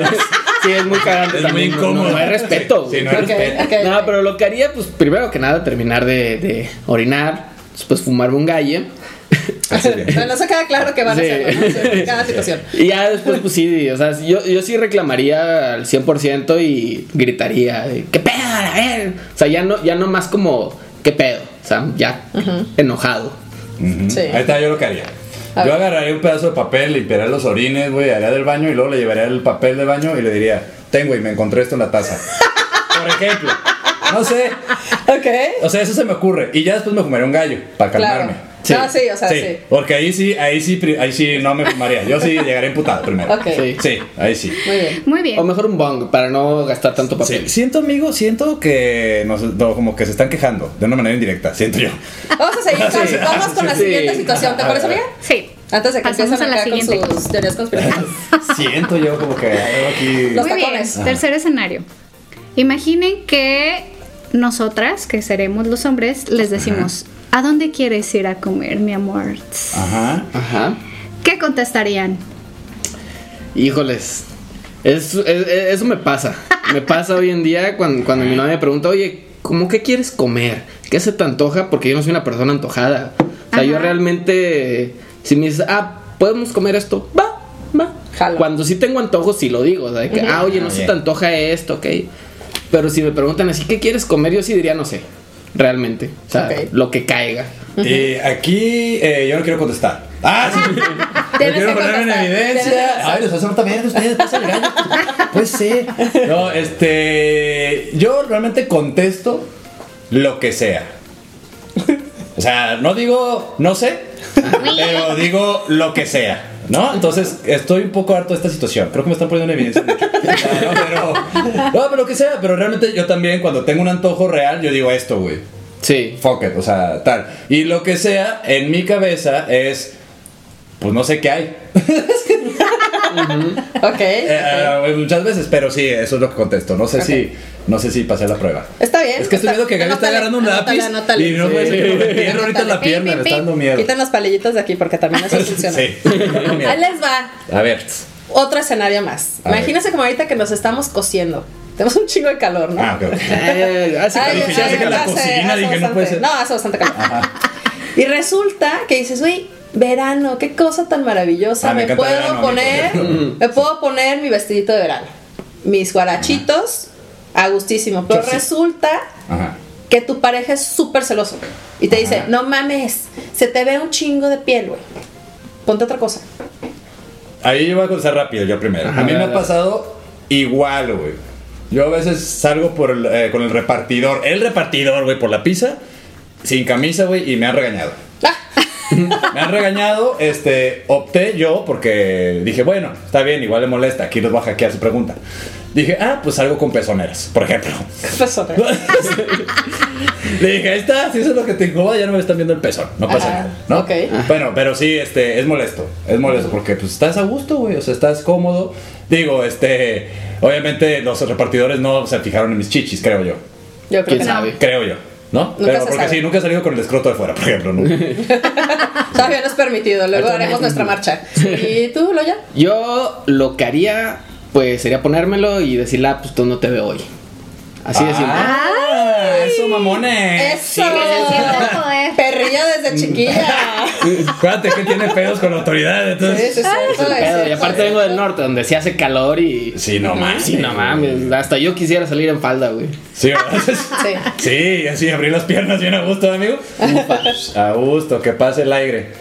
sí, es muy cagante es muy también. no- incómodo. No, no hay respeto. Sí, no hay respeto. No, pero lo que haría, pues primero que nada, terminar de, de orinar, después fumarme un galle. Bueno, eso queda claro que van a hacer ¿no? Cada situación. Y ya después, pues sí, o sea, yo, yo sí reclamaría al 100% y gritaría, de, ¿qué pedo? A ver. O sea, ya no, ya no más como, ¿qué pedo? O sea, ya enojado. Sí. Ahí está yo lo que haría. A yo ver. agarraría un pedazo de papel, limpiaría los orines, güey, haría del baño y luego le llevaría el papel del baño y le diría, tengo y me encontré esto en la taza. Por ejemplo. No sé. Ok. O sea, eso se me ocurre. Y ya después me fumaría un gallo para calmarme. Claro. No, sí, o sea, sí. Porque ahí sí, ahí sí, ahí sí no me fumaría. Yo sí llegaría imputado primero. Ok. Sí. Sí, ahí sí. Muy bien. Muy O bien. mejor un bong para no gastar tanto papel. Sí, siento, amigo, siento que nos, no, como que se están quejando de una manera indirecta, siento yo. Vamos a seguir con, Sí. vamos con la Sí. siguiente situación. ¿Te parece, amiga? Sí. Antes de que Pasamos empiecen a la con siguiente. sus teorías conspirativas. Siento yo como que algo aquí. Los Muy bien. Tercer escenario. Imaginen que nosotras, que seremos los hombres, les decimos, ¿a dónde quieres ir a comer, mi amor? Ajá. Ajá. ¿Qué contestarían? Híjoles. Eso, es- es- eso me pasa. Me pasa hoy en día cuando, cuando mi novia me pregunta, oye, ¿cómo qué quieres comer? ¿Qué se te antoja? Porque yo no soy una persona antojada. O sea, yo realmente, si me dices, ah, podemos comer esto, va, va. Jalo. Cuando sí tengo antojos, sí lo digo. O sea, de que, ah, oye, no Ah, se bien. te antoja esto, ok. Pero si me preguntan así, ¿qué quieres comer? Yo sí diría, no sé. Realmente. O sea, lo que caiga. Y aquí eh, yo no quiero contestar. Ah, sí. Yo quiero que ponerme en evidencia. Ay, los hacen también ustedes, pasa el gallo. Pues sí. No, este. Yo realmente contesto lo que sea. O sea, no digo no sé, pero digo lo que sea. ¿No? Entonces estoy un poco harto de esta situación. Creo que me están poniendo en evidencia mucho. No, pero, no, pero lo que sea. Pero realmente yo también, cuando tengo un antojo real, yo digo esto, güey. Sí. Fuck it, o sea, tal. Y lo que sea, en mi cabeza es. Pues no sé qué hay. ok. Eh, eh, muchas veces, pero sí, eso es lo que contesto. No sé Ok. si, no sé si pasé la prueba. Está bien. Es que estoy viendo que Gaby está agarrando un lápiz anótale. y no Sí. puede ser que me entierro ahorita en la pierna, me está dando miedo. Quiten las palillitas de aquí porque también eso funciona. Sí. Ahí les va A ver. otro escenario más. A ver. Imagínense como ahorita que nos estamos cosiendo. Tenemos un chingo de calor, ¿no? Ah, ok, hace calor. que la hace- cocina, hace dije, no bastante- puede ser. No, hace bastante calor. Y resulta que dices, güey, verano, qué cosa tan maravillosa. Ah, me puedo verano, poner, me puedo poner mi vestidito de verano. Mis guarachitos, a gustísimo. Pero sí. resulta Ajá. que tu pareja es súper celoso. Y te dice, no mames, se te ve un chingo de piel, güey. Ponte otra cosa. Ahí yo voy a contestar rápido, yo primero. Ajá, a mí me ha pasado igual, güey. Yo a veces salgo por el, eh, con el repartidor, el repartidor, güey, por la pizza, sin camisa, güey, y me han regañado. Ah, Me han regañado, este, opté yo porque dije, bueno, está bien, igual le molesta, aquí les voy a hackear su pregunta. Dije, ah, pues salgo con pezoneras, por ejemplo. ¿qué pasó? Le dije, ahí está, si eso es lo que te incomoda, ya no me están viendo el pezón, no pasa Ajá, nada, ¿no? ok. Bueno, pero sí, este, es molesto, es molesto porque pues estás a gusto, güey, o sea, estás cómodo. Digo, este, obviamente los repartidores no se fijaron en mis chichis, creo yo, Yo creo ¿Quién que no. sabe? creo yo, ¿no? Nunca pero se porque sabe. sí, nunca he salido con el escroto de fuera, por ejemplo, ¿no? Todavía no es permitido, luego haremos nuestra marcha. ¿Y tú, Loya? Yo lo que haría, pues sería ponérmelo y decirle, ah, pues tú no te veo hoy. Así de simple. Ah, eso, mamones. ¡Eso! Que se sienta el poder. Perrilla desde chiquilla. Acuérdate que tiene pedos con la autoridad, Sí, entonces. sí, sí, Es sí, pedo. sí, Y aparte sí. vengo del norte, donde sí hace calor y. Sí, no mames. Sí, no mames. Hasta yo quisiera salir en falda, güey. Sí. Sí. Sí, así abrir las piernas bien a gusto, amigo. A gusto, que pase el aire.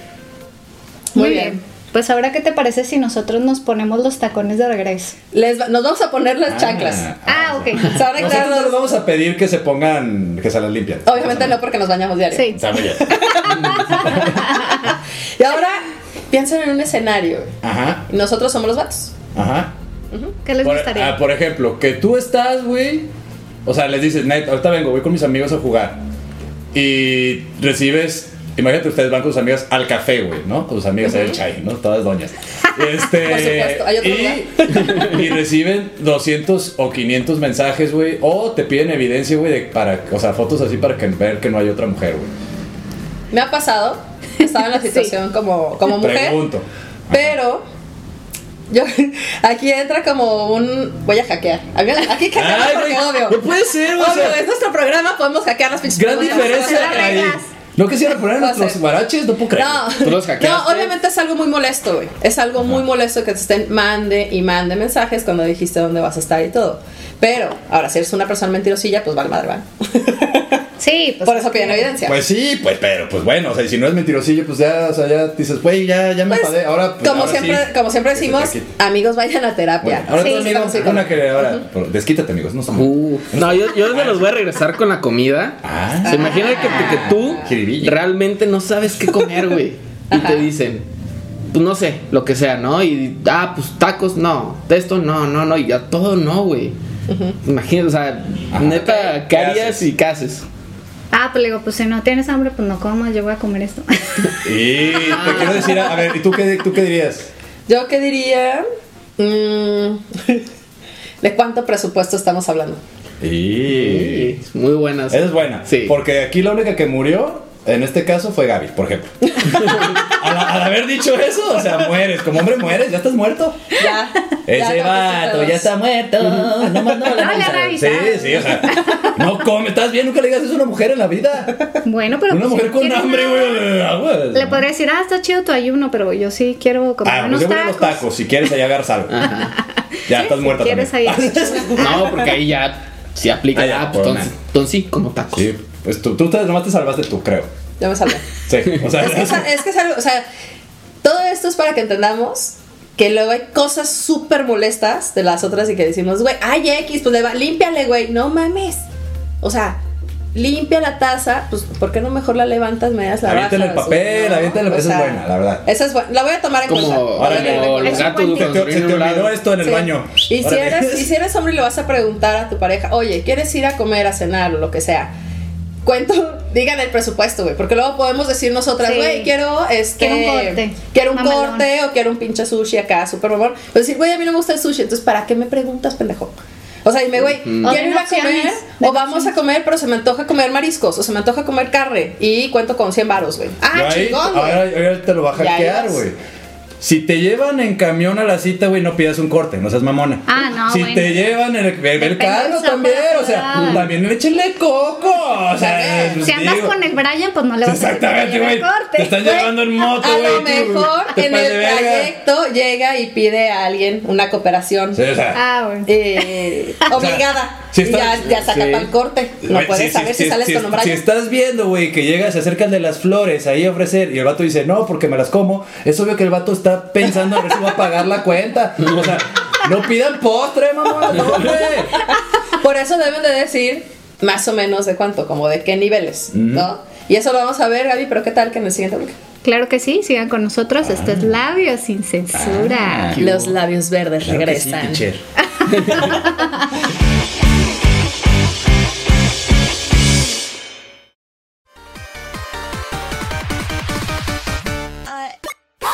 Muy bien. Pues ahora, ¿qué te parece si nosotros nos ponemos los tacones de regreso? Les va- nos vamos a poner las chanclas. Ah, ok. Se van a quitar Nosotros no los- les vamos a pedir que se pongan, que se las limpian. Obviamente no porque nos bañamos diario. Sí. Y ahora piensen en un escenario. Ajá, nosotros somos los vatos. ajá. ¿Qué les Por, gustaría? ah, por ejemplo, que tú estás, güey. O sea, les dices, net, ahorita vengo, voy con mis amigos a jugar. Y recibes, imagínate, ustedes van con sus amigas al café, güey, ¿no? Con sus amigas ahí el chai, ¿no? Todas doñas. Este, Por supuesto, hay otro y, y reciben 200 o 500 mensajes, güey. O te piden evidencia, güey, de- para, o sea, fotos así para que, ver que no hay otra mujer, güey. Me ha pasado. Estaba en la situación como, como mujer. Pregunto. Pero yo aquí entra como un voy a hackear. Aquí hackeamos Ay, porque obvio. no puede ser, güey, o Obvio, sea- es nuestro programa, podemos hackear las pinches Gran diferencia las reglas. No quisiera poner ser. guaraches, no puedo creer. No, ¿Tú los no, obviamente es algo muy molesto, güey. Es algo muy molesto que te estén mande y mande mensajes cuando dijiste dónde vas a estar y todo. Pero, ahora, si eres una persona mentirosilla, pues vale madre, ¿va? Sí, pues. Por eso piden evidencia. Pues sí, pues, pero, pues bueno, o sea, y si no es mentirosillo, pues ya, o sea, ya dices, güey, ya, ya me Pues, enfadé. Ahora, pues, como, ahora siempre, sí, como siempre decimos, amigos, vayan a terapia. Bueno, ahora Sí, tú, amigo, sí, sí. una que ahora, desquítate, amigos, no estamos. Uh, no, yo, yo me los voy a regresar con la comida. Ah. Se imagina que, que tú realmente no sabes qué comer, güey. Y Ajá. te dicen, pues no sé, lo que sea, ¿no? Y, ah, pues tacos, no. De esto, no, no, no. Y ya todo, no, güey. Imagínate, o sea, Ajá. neta. ¿qué ¿Qué harías y qué haces? Ah, pues le digo, pues si no tienes hambre, pues no comas, yo voy a comer esto. Y te quiero decir, a ver, ¿y tú qué, tú qué dirías? Yo qué diría. Mm, ¿De cuánto presupuesto estamos hablando? Y... Sí, muy buenas. Esa es buena. Sí. Porque aquí la única que murió, en este caso, fue Gaby, por ejemplo. al, al haber dicho eso, o sea, mueres. Como hombre mueres, ya estás muerto. Ya. Ese ya, vato ya está muerto. No más no No le. Sí, sí, o sea. No come, estás bien, nunca le digas eso a una mujer en la vida. bueno, pero. Una pues, mujer si con hambre, güey. Le podría decir, ah, está chido tu ayuno, pero yo sí quiero comer Ah, pues unos yo voy a los tacos. tacos. Si quieres, allá agarras algo. Ya estás muerta quieres también. ahí No, porque ahí ya se aplica. Ah, ya, Ah, pues entonces, entonces sí, como tacos. Sí, pues tú, tú te, nomás te salvaste tú, creo. Ya me salvé. Sí, o sea, Es que, es, es que es algo, o sea, todo esto es para que entendamos que luego hay cosas súper molestas de las otras y que decimos, güey, ay, X, pues le va, límpiale, güey, no mames. O sea, limpia la taza, pues, ¿por qué no mejor la levantas, me das la Aviéntale el papel, aviéntale- esa es buena, la verdad. Esa es buena, la voy a tomar en Como, cuenta. Órale. los gatos se te, se olvidó esto en el baño. Y si, eres, y si eres hombre y le vas a preguntar a tu pareja, oye, ¿quieres ir a comer, a cenar o lo que sea? Cuento, digan el presupuesto, güey, porque luego podemos decir nosotras, Sí. güey, quiero este Quiero un corte. quiero un Mamalón. corte o quiero un pinche sushi acá, súper mamón. Pues decir, güey, a mí no me gusta el sushi, entonces ¿para qué me preguntas, pendejo? O sea, dime, güey, O quiero ir a comer o vamos a comer, pero se me antoja comer mariscos o se me antoja comer carne y cuento con 100 varos, güey. Ah, chingón, güey. ahora, ahora te lo va a hackear, güey. Si te llevan en camión a la cita, güey, no pidas un corte, no seas mamona. Ah, no, Si bueno. te llevan en el, carro también, a o sea, también échenle coco. O sea, pues, Si andas digo, con el Brian, pues no le vas a Exactamente, güey. Te están Güey, llevando en moto, A güey. lo tú, mejor en el trayecto llega y pide a alguien una cooperación Sí, o sea, Ah, bueno. eh, obligada. Ya, estás- ya saca sí. el corte. No puedes saber si, sales con un si Brian. estás viendo, güey, que llega, se acercan de las flores ahí a ofrecer y el vato dice, no, porque me las como, es obvio que el vato está pensando a ver si va a pagar la cuenta. O sea, no pidan postre, mamá, no, güey. Por eso deben de decir más o menos de cuánto, como de qué niveles, ¿no? Y eso lo vamos a ver, Gaby, pero ¿qué tal que en el siguiente bloque? Claro que sí, sigan con nosotros. Esto es Labios sin censura. Ah. Los labios verdes Claro que sí,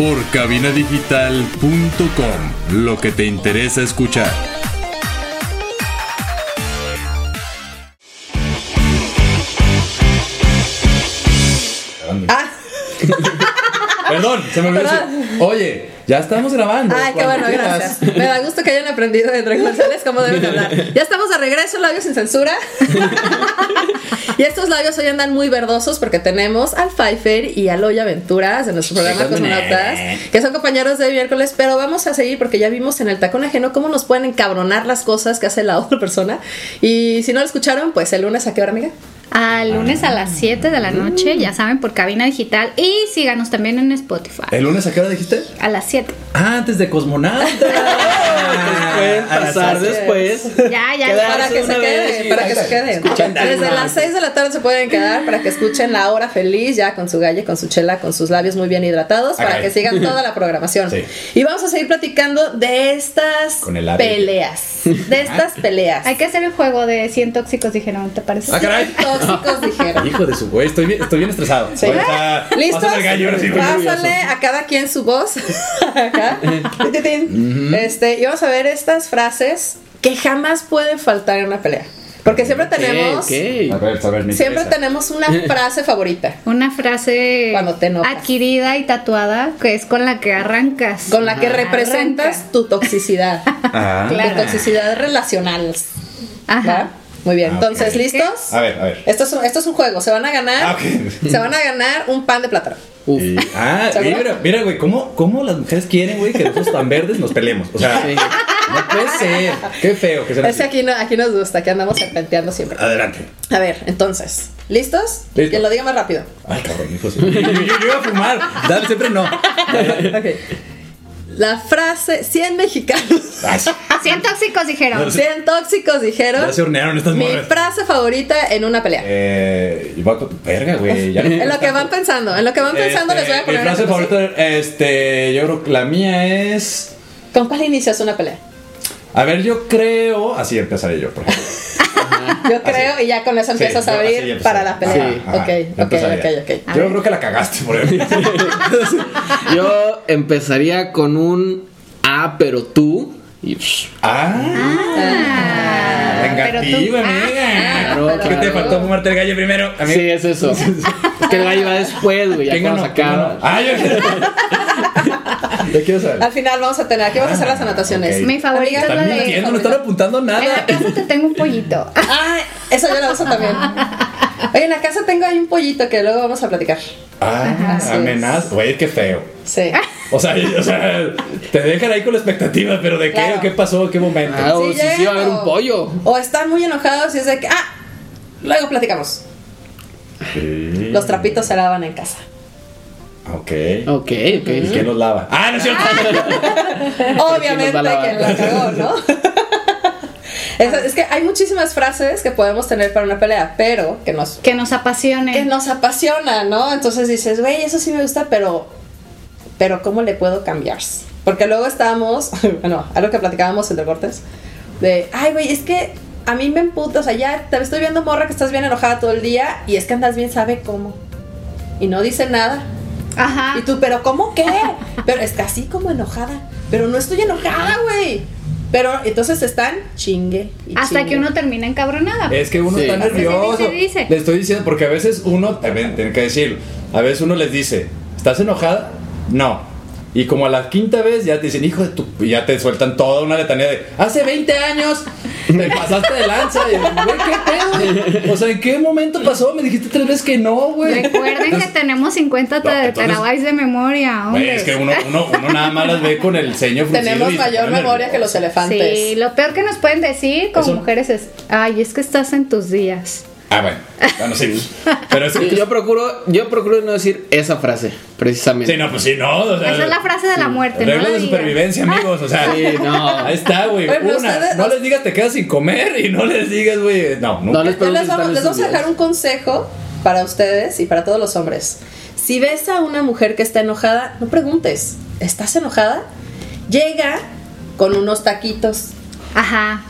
Por cabinadigital.com, lo que te interesa escuchar. Ah, Perdón, se me olvidó. Oye, ya estamos grabando. ay, qué bueno, quieras. gracias. Me da gusto que hayan aprendido de González cómo deben hablar. Ya estamos de regreso, labios sin censura. y estos labios hoy andan muy verdosos porque tenemos al Pfeiffer y a Loya Aventuras de nuestro programa Cosmonautas, que son compañeros de miércoles, pero vamos a seguir porque ya vimos en el tacón ajeno cómo nos pueden encabronar las cosas que hace la otra persona. Y si no lo escucharon, pues el lunes a qué hora, amiga? Al lunes a las 7 de la noche, ya saben, por cabina digital. Y síganos también en Spotify. ¿El lunes a qué hora dijiste? A las 7. Ah, antes de Cosmonauta. Pueden A las pasar después. Ya, ya, Para que se queden, para que se queden. Desde las más. 6 de la tarde se pueden quedar para que escuchen la hora feliz ya con su galle, con su chela, con sus labios muy bien hidratados, para que sigan toda la programación. Sí. Y vamos a seguir platicando de estas Con el labio. peleas. De estas peleas. Hay que hacer el juego de 100 tóxicos, dijeron, ¿te parece? Ah, caray. Tóxicos dijeron. Hijo de su güey, estoy bien, estoy bien estresado. Sí. ¿Listos? gallo, sí. Pásale a cada quien su voz. Acá. Este, y vamos a ver estas frases que jamás pueden faltar en una pelea. Porque siempre tenemos. A ver, a ver, Siempre interesa. tenemos una frase favorita. Una frase Cuando te enojas. adquirida y tatuada que es con la que arrancas. Con la que Arranca. representas tu toxicidad. Ah. Claro. Tu toxicidad relacional. ¿va? Ajá. Muy bien. Ah, Entonces. ¿listos? A ver, a ver. Esto es, un, esto es un juego. Se van a ganar. Ah. Se van a ganar un pan de plátano. Uf. Y- ah, ¿Seguro? mira, mira, güey, ¿cómo, ¿cómo las mujeres quieren, güey, que nosotros tan verdes nos peleemos? O sea, Sí. no puede ser. Qué feo que sea Ese aquí, no, aquí nos gusta, que andamos serpenteando siempre. Adelante. A ver, entonces, ¿listos? Listo. Quien lo diga más rápido. Ay, cabrón, hijo. yo iba a fumar. Dale, siempre no. Ok. La frase 100 mexicanos, Ay, 100 tóxicos, dijeron. 100 tóxicos dijeron. ya se hornearon estas Mi morras. frase favorita en una pelea. Eh, voy a verga, güey. ya no- En lo que van pensando, en lo que van pensando les voy a Este, poner Mi una frase cosa favorita, este, yo creo que la mía es. ¿Con cuál inicias una pelea? A ver, yo creo. Así empezaré yo, por ejemplo. Yo creo, y ya con eso Sí, empiezas a abrir para la pelea. Sí. Ajá, ok, yo ok, ok, ok. Yo creo que la cagaste, por ejemplo. Yo empezaría con un A, pero tú. Y psh, ah, tú- vengativa, amiga. Claro, ¿Qué te claro. faltó fumarte el gallo primero, amiga? Sí, es eso. es que el gallo va después, güey. Ya ¿Quién cuando se acaba. Ah, yo. Yo quiero saber. Al final vamos a tener, aquí vamos a hacer las anotaciones. ok. Mi favorita es la de. mintiendo, no están apuntando En la nada. casa te tengo un pollito. Ay, eso yo lo uso también. Oye, en la casa tengo ahí un pollito que luego vamos a platicar. Ah, amenaza. Güey, qué feo. Sí. O sea, o sea, te dejan ahí con la expectativa, pero ¿de qué? Claro. ¿Qué pasó? ¿Qué momento? Ah, o Sí si sí va a haber un pollo. O están muy enojados y es de que, ah, luego platicamos. Sí. Los trapitos se lavan en casa. Ok. Ok, ok. ¿Y quién los lava? Ah, no es cierto. Obviamente ¿Quién nos va a que la cagó, ¿no? Es, es que hay muchísimas frases que podemos tener para una pelea, pero que nos, Que nos apasione. que nos apasiona, ¿no? Entonces dices, güey, eso sí me gusta, pero, pero ¿cómo le puedo cambiar? Porque luego estábamos, bueno, algo que platicábamos entre cortes, de, ay, güey, es que a mí me emputa, o sea, ya te estoy viendo morra que estás bien enojada todo el día y es que andas bien, sabe cómo. Y no dice nada. Ajá. Y tú, pero ¿cómo qué? Pero es que así como enojada. Pero no estoy enojada, güey. Pero entonces están chingue. y Hasta chingue. que uno termina encabronada. Es que uno Sí. está nervioso. dice, dice. Le estoy diciendo, porque a veces uno, también tiene que decirlo, a veces uno les dice, ¿estás enojada? No. Y como a la quinta vez ya te dicen, hijo de tu... Y ya te sueltan toda una letanía de, hace 20 años te pasaste de lanza. Y, güey, ¿qué pedo? O sea, ¿en qué momento pasó? Me dijiste tres veces que no, güey. Recuerden que tenemos 50 No, entonces- terabytes de memoria, Güey, hombre. es que uno, uno, uno nada más las ve con el ceño fruncido Tenemos mayor memoria que los elefantes. Sí, lo peor que nos pueden decir como Eso- mujeres es, ay, es que estás en tus días. Ah, bueno. Bueno, sí. Pero es Sí, yo procuro, yo procuro no decir esa frase, precisamente. Sí, no, pues sí, no. o sea, Esa es la frase de la muerte, ¿no? Reglas la de supervivencia, amigos. O sea, Sí, no. ahí está, güey. Una, ustedes- no les digas te quedas sin comer y no les digas, güey. No, nunca. No les les vamos, les vamos a dejar un consejo para ustedes y para todos los hombres. Si ves a una mujer que está enojada, no preguntes, ¿estás enojada? Llega con unos taquitos, Ajá.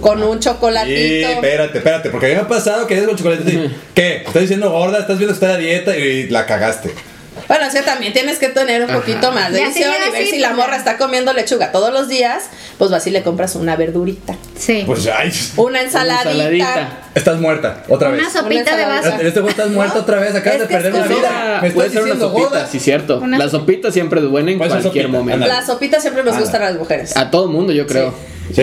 Con un Sí, chocolatito. espérate, espérate, porque a mí me ha pasado que llegas con chocolate y te dicen, ¿qué? ¿Estás diciendo gorda? ¿Estás viendo que está a dieta? Y la cagaste. Bueno, o sea, también tienes que tener un poquito más de visión y ver así, si la pues morra ya. está comiendo lechuga todos los días, pues vas y le compras una verdurita, Sí. Pues, ay, una ensaladita. ensaladita. estás muerta, otra Una vez. sopita de Una vaso. En este juego estás muerta No, otra vez, acabas es de perder es una que vida. Una- Me estás puede ser una diciendo sopita, gorda. sí, cierto. Una la sopita. siempre es buena en cualquier sopita, momento. La sopita siempre nos Ah. gustan a las mujeres. A todo mundo, yo creo. Sí,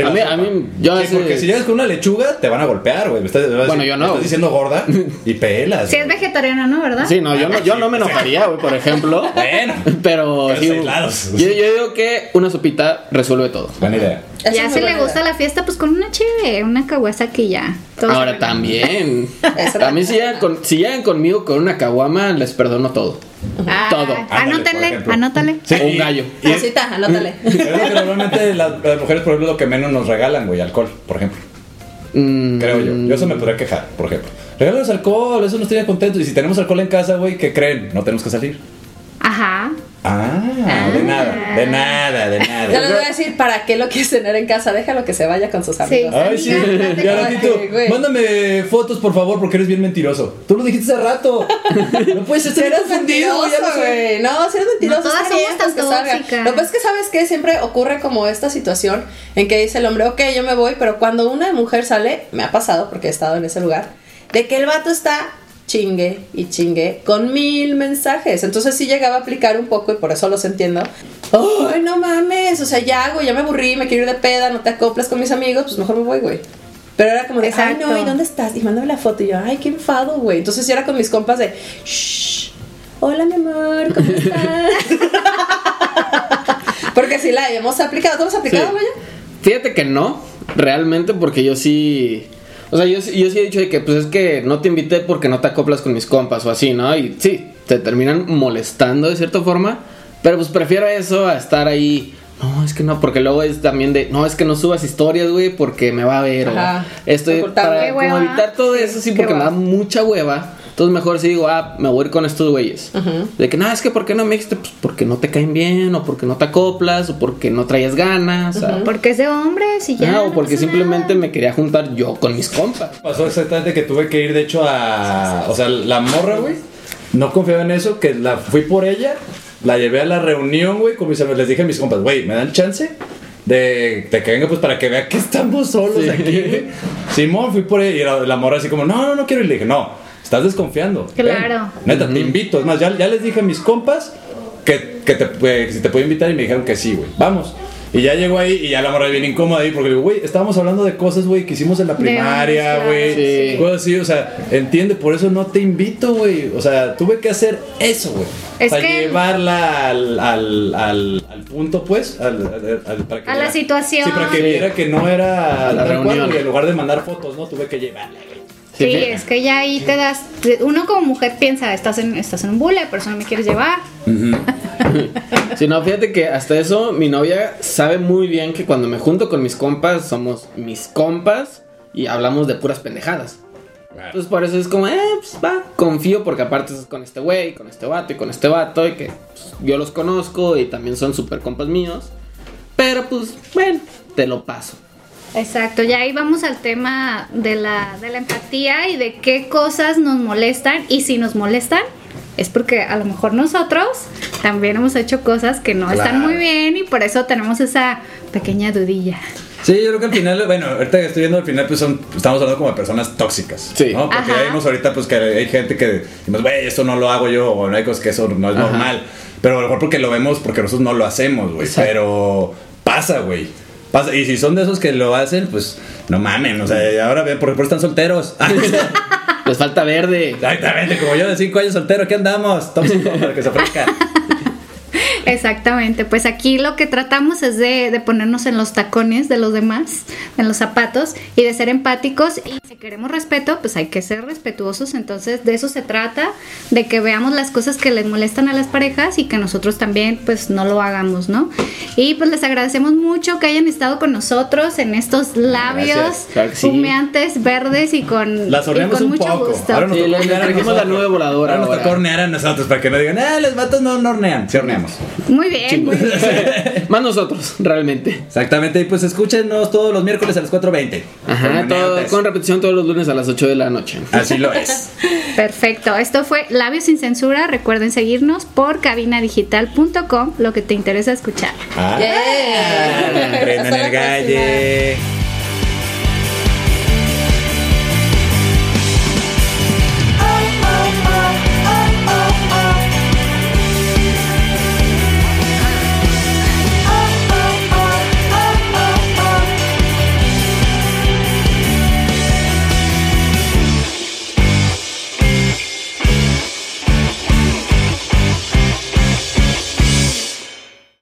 a, mí, a mí, yo Sí, hace- porque si llegas con una lechuga, te van a golpear, güey. Bueno, decir, yo no. me estás diciendo gorda y pelas. Si es vegetariana, ¿no? ¿Verdad? Sí, no, yo no, yo no me enojaría, güey, por ejemplo. Bueno. Pero sí, aislados. yo, yo digo que una sopita resuelve todo. Buena idea. Ya si le gusta idea. la fiesta, pues con una chévere, una Kawasaki ya. Todo se Ahora también. Mí si llegan, con, si llegan conmigo con una caguama, les perdono todo. Ah, todo. Ejemplo. anótale. Sí, un gallo. Rosita, anótale. Es lo que normalmente las, las mujeres, por ejemplo, lo que menos nos regalan, güey, alcohol, por ejemplo. Mm, Creo yo. Yo eso me podría quejar, por ejemplo. Regálanos alcohol, eso nos tiene contentos. Y si tenemos alcohol en casa, güey, ¿qué creen? No tenemos que salir. Ajá. Ah, de nada, de nada, de Ya les voy a nada. decir para qué lo quieres tener en casa. Déjalo que se vaya con sus amigos. Ay, sí, ya ratito. Mándame fotos, por favor, porque eres bien mentiroso. Tú lo dijiste hace rato. No puedes estar Eres mentiroso, güey. No, si eres mentiroso, No todas está somos tan pues, que salga. tóxicas. Lo que pasa es que sabes que siempre ocurre como esta situación en que dice el hombre, ok, yo me voy, pero cuando una mujer sale, me ha pasado porque he estado en ese lugar, de que el vato está chingue y chingue con mil mensajes. Entonces sí llegaba a aplicar un poco y por eso los entiendo. Ay, no mames, o sea, ya, güey, ya me aburrí, me quiero ir de peda, no te acoplas con mis amigos, pues mejor me voy, güey. Pero era como de, Exacto. ay, no, ¿y dónde estás? Y mándame la foto. Y yo, ay, qué enfado, güey. Entonces yo era con mis compas de, shh, hola, mi amor, ¿cómo estás? Porque si la hemos aplicado. ¿Tú lo has aplicado, Sí. güey? Fíjate que no, realmente, porque yo sí. O sea, yo, sí- yo sí he dicho de que, pues es que no te invité porque no te acoplas con mis compas o así, ¿no? Y sí, te terminan molestando de cierta forma, pero pues prefiero eso a estar ahí. No, es que no, porque luego es también de, no, es que no subas historias, güey, porque me va a ver. Ajá. O estoy para como evitar todo eso, sí, porque me da mucha hueva. Entonces mejor si digo, ah, me voy a ir con estos güeyes. De que, no, es que ¿por qué no me dijiste? Pues porque no te caen bien, o porque no te acoplas, o porque no traías ganas. o- Porque es de hombres y ya. Ah, o no porque simplemente nada. me quería juntar yo con mis compas. Pasó exactamente que tuve que ir, de hecho, a. O sea, la morra, güey. No confiaba en eso, que la fui por ella, la llevé a la reunión, güey, con mis amigos. Les dije a mis compas, güey, ¿me dan chance? De, de que venga, pues para que vea que estamos solos Sí. aquí, güey. Simón, fui por ella y la, la morra así como, no, no, no quiero. Y le dije, no, estás desconfiando. ven. Claro. Neta, te invito. Es más, ya, ya les dije a mis compas que, que, te, que si te puedo invitar y me dijeron que sí, güey. Vamos. Y ya llegó ahí y ya la morra bien incómoda ahí porque digo, güey, estábamos hablando de cosas, güey, que hicimos en la primaria, güey. sí. Cosas así, o sea, entiende, por eso no te invito, güey. O sea, tuve que hacer eso, güey. Es Para que- llevarla al, al, al, al punto, pues. Al, al- al- para que A la situación. Sí, para que Sí. viera que no era la tal cual, reunión. güey, En lugar de mandar fotos, ¿no? Tuve que llevarla, güey. Sí, es que ya ahí te das. Uno como mujer piensa, estás en, estás en un bule, pero eso no me quieres llevar. Si no, fíjate que hasta eso mi novia sabe muy bien que cuando me junto con mis compas somos mis compas y hablamos de puras pendejadas. Entonces por eso es como, eh, pues va, confío porque aparte es con este güey, con este vato y con este vato y que pues, yo los conozco y también son super compas míos. Pero pues, bueno, te lo paso. Exacto, ya ahí vamos al tema de la, de la empatía y de qué cosas nos molestan y si nos molestan es porque a lo mejor nosotros también hemos hecho cosas que no están muy bien y por eso tenemos esa pequeña dudilla. Sí, yo creo que al final, bueno, ahorita que estoy viendo al final, pues son, estamos hablando como de personas tóxicas. Sí. ¿no? Porque Ajá. vemos ahorita, pues que hay gente que decimos, güey, esto no lo hago yo, o no hay cosas que eso no es normal. Pero a lo mejor porque lo vemos, porque nosotros no lo hacemos, güey. Pero pasa, güey. Pasa. Y si son de esos que lo hacen, pues no mamen. O sea, ahora ven, por qué están solteros. Les falta verde. Exactamente, como yo de 5 años soltero, ¿qué andamos? Tóxico, para que se ofrezca. Exactamente, pues aquí lo que tratamos es de, de ponernos en los tacones de los demás, en los zapatos y de ser empáticos y si queremos respeto, pues hay que ser respetuosos, entonces de eso se trata, de que veamos las cosas que les molestan a las parejas y que nosotros también pues no lo hagamos, ¿no? Y pues les agradecemos mucho que hayan estado con nosotros en estos labios claro sí. humeantes, verdes y con, Las y horneamos con un mucho poco. gusto. Ahora nos Sí, trajimos la nube voladora Ahora nos tocó hornear a nosotros para que no digan, eh, los vatos no, no hornean. Sí horneamos. Muy bien, muy bien. Más nosotros, realmente. Exactamente, y pues escúchenos todos los miércoles a las 4.20. Ajá, todo, con repetición todos los lunes a las 8 de la noche. Así lo es. Perfecto, esto fue Labios sin Censura. Recuerden seguirnos por cabinadigital.com, lo que te interesa escuchar. Ah, Yeah. Hasta la el galle.